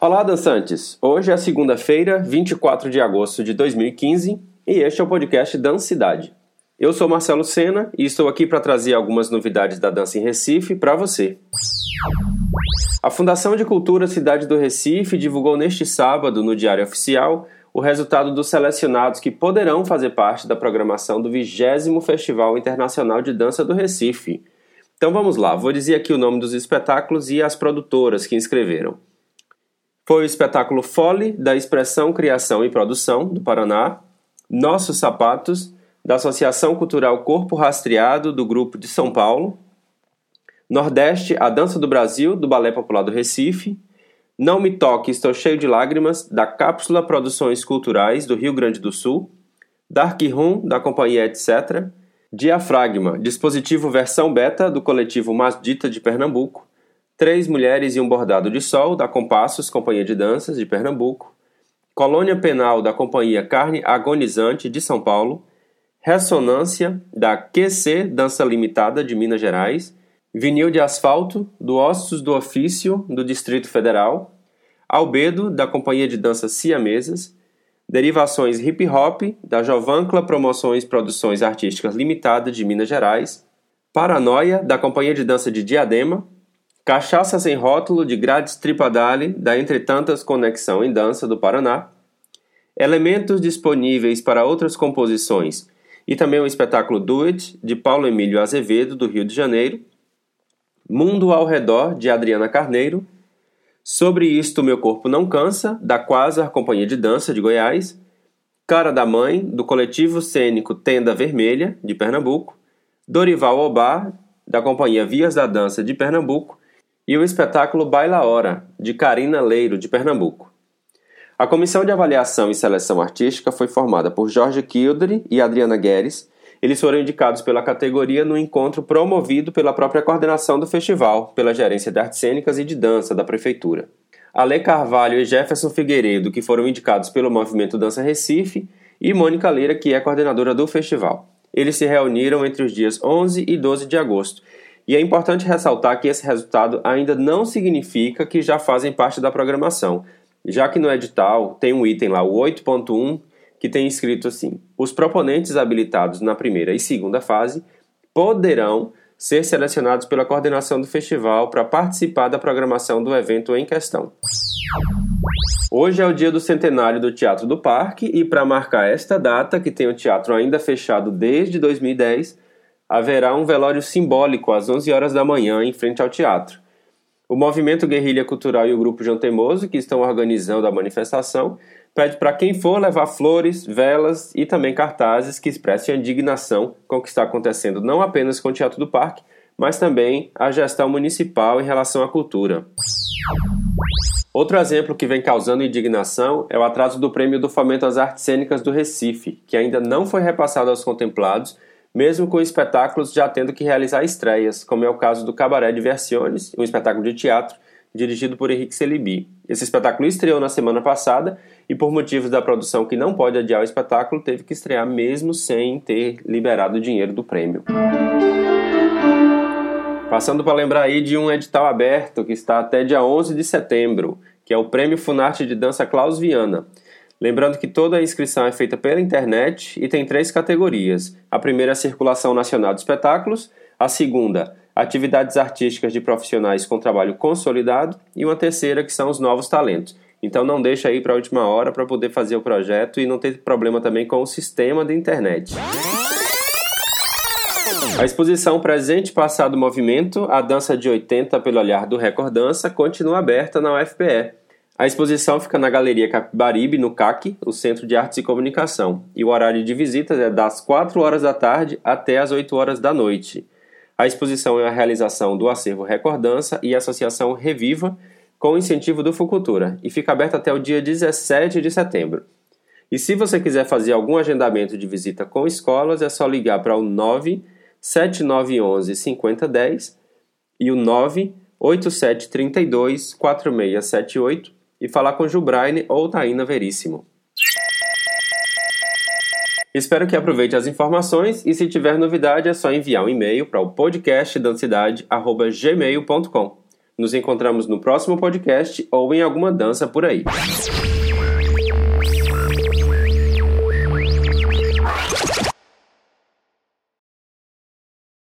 Olá, dançantes! Hoje é segunda-feira, 24 de agosto de 2015 e este é o podcast Dancidade. Eu sou Marcelo Sena e estou aqui para trazer algumas novidades da dança em Recife para você. A Fundação de Cultura Cidade do Recife divulgou neste sábado, no Diário Oficial, o resultado dos selecionados que poderão fazer parte da programação do 20 Festival Internacional de Dança do Recife. Então vamos lá, vou dizer aqui o nome dos espetáculos e as produtoras que inscreveram. Foi o espetáculo Fole, da Expressão, Criação e Produção, do Paraná, Nossos Sapatos, da Associação Cultural Corpo Rastreado, do Grupo de São Paulo, Nordeste, A Dança do Brasil, do Balé Popular do Recife, Não Me Toque, Estou Cheio de Lágrimas, da Cápsula Produções Culturais, do Rio Grande do Sul, Dark Room, da Companhia Etc., Diafragma, dispositivo versão beta do coletivo Masdita de Pernambuco, Três Mulheres e um Bordado de Sol, da Compassos, Companhia de Danças, de Pernambuco. Colônia Penal, da Companhia Carne Agonizante, de São Paulo. Ressonância, da QC Dança Limitada, de Minas Gerais. Vinil de Asfalto, do Ossos do Ofício, do Distrito Federal. Albedo, da Companhia de Dança Siamesas. Derivações Hip Hop, da Jovancla Promoções Produções Artísticas Limitada, de Minas Gerais. Paranoia, da Companhia de Dança de Diadema. Cachaça sem rótulo de Grades Tripadale, da Entre Tantas Conexão em Dança do Paraná. Elementos disponíveis para outras composições e também o espetáculo Do It, de Paulo Emílio Azevedo, do Rio de Janeiro. Mundo ao Redor, de Adriana Carneiro. Sobre Isto Meu Corpo Não Cansa, da Quasar Companhia de Dança de Goiás. Cara da Mãe, do coletivo cênico Tenda Vermelha, de Pernambuco. Dorival Obar, da Companhia Vias da Dança de Pernambuco e o espetáculo Baila Hora, de Karina Leiro, de Pernambuco. A comissão de avaliação e seleção artística foi formada por Jorge Kildare e Adriana Guedes. Eles foram indicados pela categoria no encontro promovido pela própria coordenação do festival, pela Gerência de Artes Cênicas e de Dança da Prefeitura. Ale Carvalho e Jefferson Figueiredo, que foram indicados pelo Movimento Dança Recife, e Mônica Leira, que é coordenadora do festival. Eles se reuniram entre os dias 11 e 12 de agosto e é importante ressaltar que esse resultado ainda não significa que já fazem parte da programação, já que no edital tem um item lá, o 8.1, que tem escrito assim: os proponentes habilitados na primeira e segunda fase poderão ser selecionados pela coordenação do festival para participar da programação do evento em questão. Hoje é o dia do centenário do Teatro do Parque e para marcar esta data, que tem o teatro ainda fechado desde 2010, haverá um velório simbólico às 11 horas da manhã em frente ao teatro. O Movimento Guerrilha Cultural e o Grupo João Temoso, que estão organizando a manifestação, pede para quem for levar flores, velas e também cartazes que expressem a indignação com o que está acontecendo não apenas com o Teatro do Parque, mas também a gestão municipal em relação à cultura. Outro exemplo que vem causando indignação é o atraso do prêmio do Fomento às Artes Cênicas do Recife, que ainda não foi repassado aos contemplados mesmo com espetáculos já tendo que realizar estreias, como é o caso do Cabaré de Versiones, um espetáculo de teatro dirigido por Henrique Celibi. Esse espetáculo estreou na semana passada e, por motivos da produção que não pode adiar o espetáculo, teve que estrear mesmo sem ter liberado o dinheiro do prêmio. Passando para lembrar aí de um edital aberto que está até dia 11 de setembro, que é o Prêmio Funarte de Dança Klaus Viana. Lembrando que toda a inscrição é feita pela internet e tem três categorias. A primeira é a circulação nacional de espetáculos, a segunda, atividades artísticas de profissionais com trabalho consolidado e uma terceira que são os novos talentos. Então não deixa aí para a última hora para poder fazer o projeto e não ter problema também com o sistema da internet. A exposição Presente, Passado, Movimento, a dança de 80 pelo olhar do Record Dança, continua aberta na UFPE. A exposição fica na Galeria Capibaribe, no CAC, o Centro de Artes e Comunicação, e o horário de visitas é das 4 horas da tarde até as 8 horas da noite. A exposição é a realização do Acervo Recordança e Associação Reviva, com incentivo do Fucultura, e fica aberta até o dia 17 de setembro. E se você quiser fazer algum agendamento de visita com escolas, é só ligar para o 97911 5010 e o 98732 4678 e falar com Jubraine ou Taina Veríssimo. Espero que aproveite as informações e se tiver novidade é só enviar um e-mail para o podcast Nos encontramos no próximo podcast ou em alguma dança por aí.